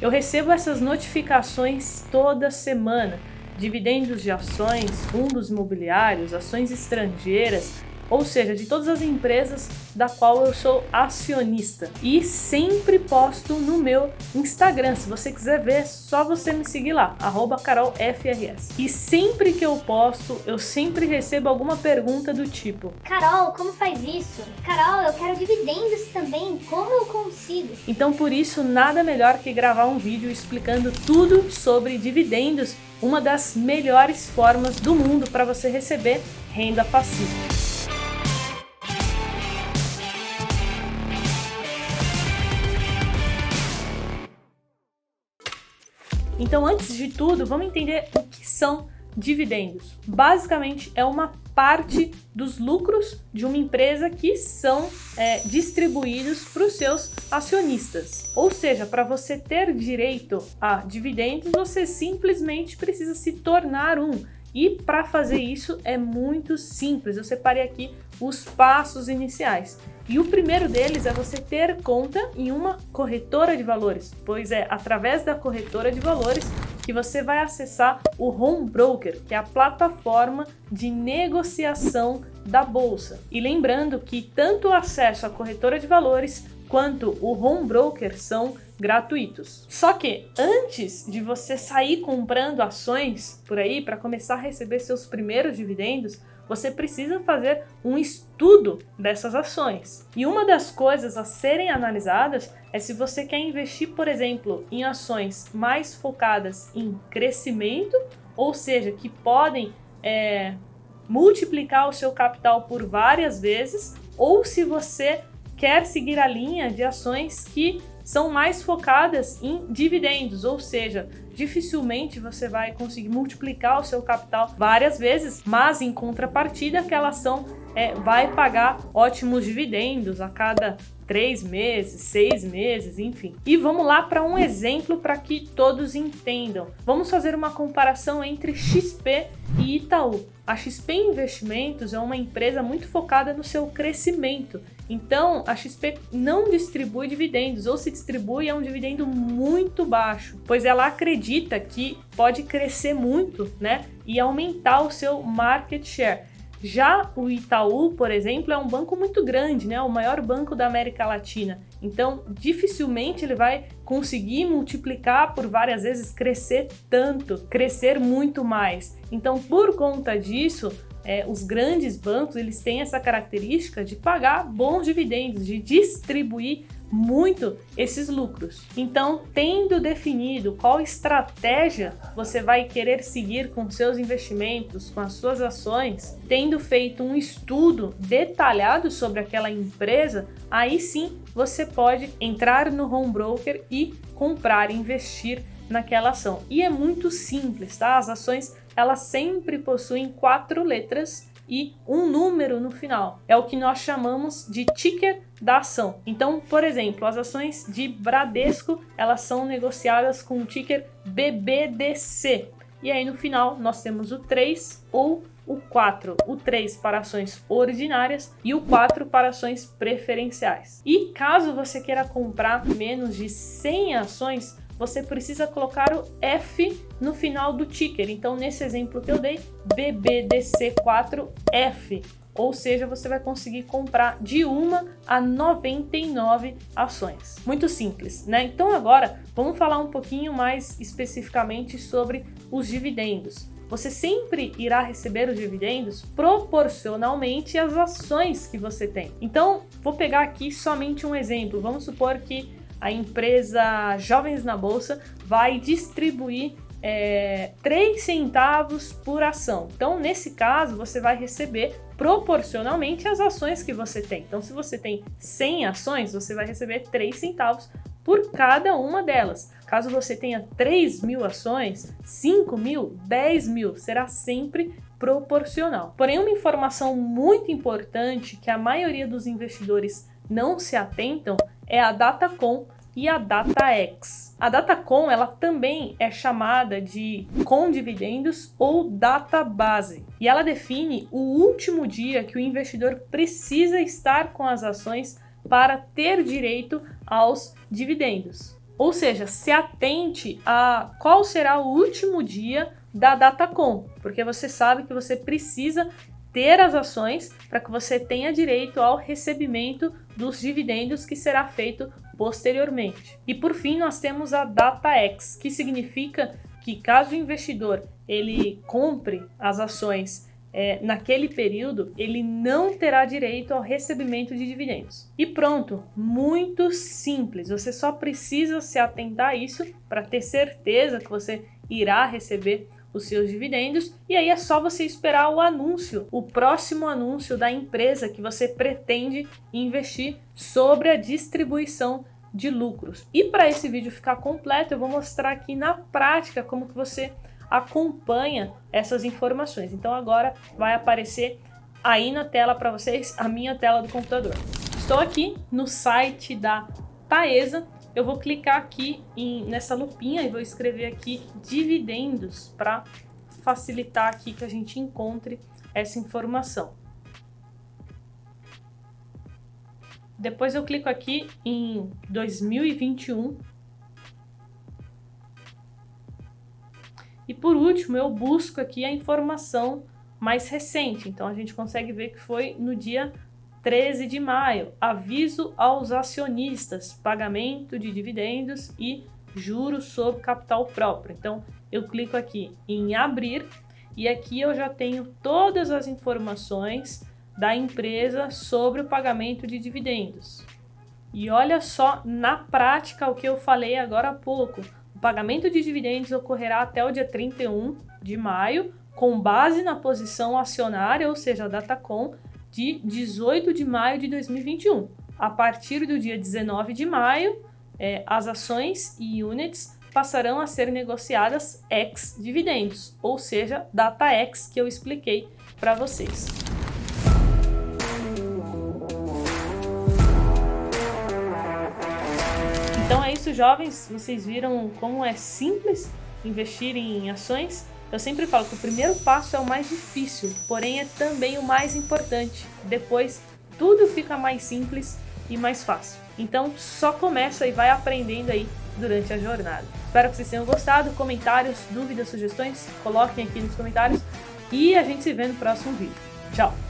Eu recebo essas notificações toda semana. Dividendos de ações, fundos imobiliários, ações estrangeiras, ou seja, de todas as empresas da qual eu sou acionista. E sempre posto no meu Instagram. Se você quiser ver, é só você me seguir lá, carolfrs. E sempre que eu posto, eu sempre recebo alguma pergunta do tipo: Carol, como faz isso? Carol, eu quero dividendos também, como eu consigo? Então, por isso, nada melhor que gravar um vídeo explicando tudo sobre dividendos, uma das melhores formas do mundo para você receber renda passiva. Então, antes de tudo, vamos entender o que são dividendos. Basicamente, é uma parte dos lucros de uma empresa que são é, distribuídos para os seus acionistas. Ou seja, para você ter direito a dividendos, você simplesmente precisa se tornar um. E para fazer isso é muito simples. Eu separei aqui os passos iniciais. E o primeiro deles é você ter conta em uma corretora de valores, pois é através da corretora de valores que você vai acessar o Home Broker, que é a plataforma de negociação da bolsa. E lembrando que tanto o acesso à corretora de valores quanto o Home Broker são gratuitos. Só que antes de você sair comprando ações por aí para começar a receber seus primeiros dividendos, você precisa fazer um estudo dessas ações. E uma das coisas a serem analisadas é se você quer investir, por exemplo, em ações mais focadas em crescimento, ou seja, que podem é, multiplicar o seu capital por várias vezes, ou se você quer seguir a linha de ações que são mais focadas em dividendos, ou seja, dificilmente você vai conseguir multiplicar o seu capital várias vezes, mas em contrapartida, aquela ação é, vai pagar ótimos dividendos a cada três meses, seis meses, enfim. E vamos lá para um exemplo para que todos entendam. Vamos fazer uma comparação entre XP e Itaú. A XP Investimentos é uma empresa muito focada no seu crescimento então, a XP não distribui dividendos, ou se distribui é um dividendo muito baixo, pois ela acredita que pode crescer muito, né, e aumentar o seu market share. Já o Itaú, por exemplo, é um banco muito grande, né? O maior banco da América Latina. Então, dificilmente ele vai conseguir multiplicar por várias vezes, crescer tanto, crescer muito mais. Então, por conta disso, é, os grandes bancos eles têm essa característica de pagar bons dividendos, de distribuir muito esses lucros. Então, tendo definido qual estratégia você vai querer seguir com seus investimentos, com as suas ações, tendo feito um estudo detalhado sobre aquela empresa, aí sim você pode entrar no home broker e comprar, investir naquela ação. E é muito simples, tá? As ações elas sempre possuem quatro letras e um número no final. É o que nós chamamos de ticker da ação. Então, por exemplo, as ações de Bradesco, elas são negociadas com o ticker BBDC. E aí no final nós temos o 3 ou o 4, o 3 para ações ordinárias e o 4 para ações preferenciais. E caso você queira comprar menos de 100 ações, você precisa colocar o F no final do ticker. Então, nesse exemplo que eu dei, BBDC4F. Ou seja, você vai conseguir comprar de uma a 99 ações. Muito simples, né? Então agora vamos falar um pouquinho mais especificamente sobre os dividendos. Você sempre irá receber os dividendos proporcionalmente às ações que você tem. Então, vou pegar aqui somente um exemplo. Vamos supor que a empresa Jovens na Bolsa vai distribuir é, 3 centavos por ação. Então, nesse caso, você vai receber proporcionalmente as ações que você tem. Então, se você tem 100 ações, você vai receber 3 centavos por cada uma delas. Caso você tenha 3 mil ações, 5 mil, 10 mil, será sempre proporcional. Porém, uma informação muito importante que a maioria dos investidores não se atentam é a Datacom e a DataX. A Datacom ela também é chamada de com dividendos ou data base e ela define o último dia que o investidor precisa estar com as ações para ter direito aos dividendos. Ou seja, se atente a qual será o último dia da Datacom, porque você sabe que você precisa ter as ações para que você tenha direito ao recebimento dos dividendos que será feito posteriormente. E por fim, nós temos a DataX, que significa que caso o investidor ele compre as ações é, naquele período, ele não terá direito ao recebimento de dividendos. E pronto, muito simples. Você só precisa se atentar a isso para ter certeza que você irá receber os seus dividendos e aí é só você esperar o anúncio, o próximo anúncio da empresa que você pretende investir sobre a distribuição de lucros. E para esse vídeo ficar completo, eu vou mostrar aqui na prática como que você acompanha essas informações. Então agora vai aparecer aí na tela para vocês a minha tela do computador. Estou aqui no site da Taesa. Eu vou clicar aqui em, nessa lupinha e vou escrever aqui dividendos para facilitar aqui que a gente encontre essa informação. Depois eu clico aqui em 2021 E por último, eu busco aqui a informação mais recente. Então a gente consegue ver que foi no dia 13 de maio. Aviso aos acionistas: pagamento de dividendos e juros sobre capital próprio. Então eu clico aqui em abrir e aqui eu já tenho todas as informações da empresa sobre o pagamento de dividendos. E olha só na prática o que eu falei agora há pouco. O pagamento de dividendos ocorrerá até o dia 31 de maio, com base na posição acionária, ou seja, a Datacom, de 18 de maio de 2021. A partir do dia 19 de maio, é, as ações e units passarão a ser negociadas ex dividendos, ou seja, data ex que eu expliquei para vocês. Então é isso, jovens. Vocês viram como é simples investir em ações? Eu sempre falo que o primeiro passo é o mais difícil, porém é também o mais importante. Depois tudo fica mais simples e mais fácil. Então só começa e vai aprendendo aí durante a jornada. Espero que vocês tenham gostado. Comentários, dúvidas, sugestões, coloquem aqui nos comentários e a gente se vê no próximo vídeo. Tchau!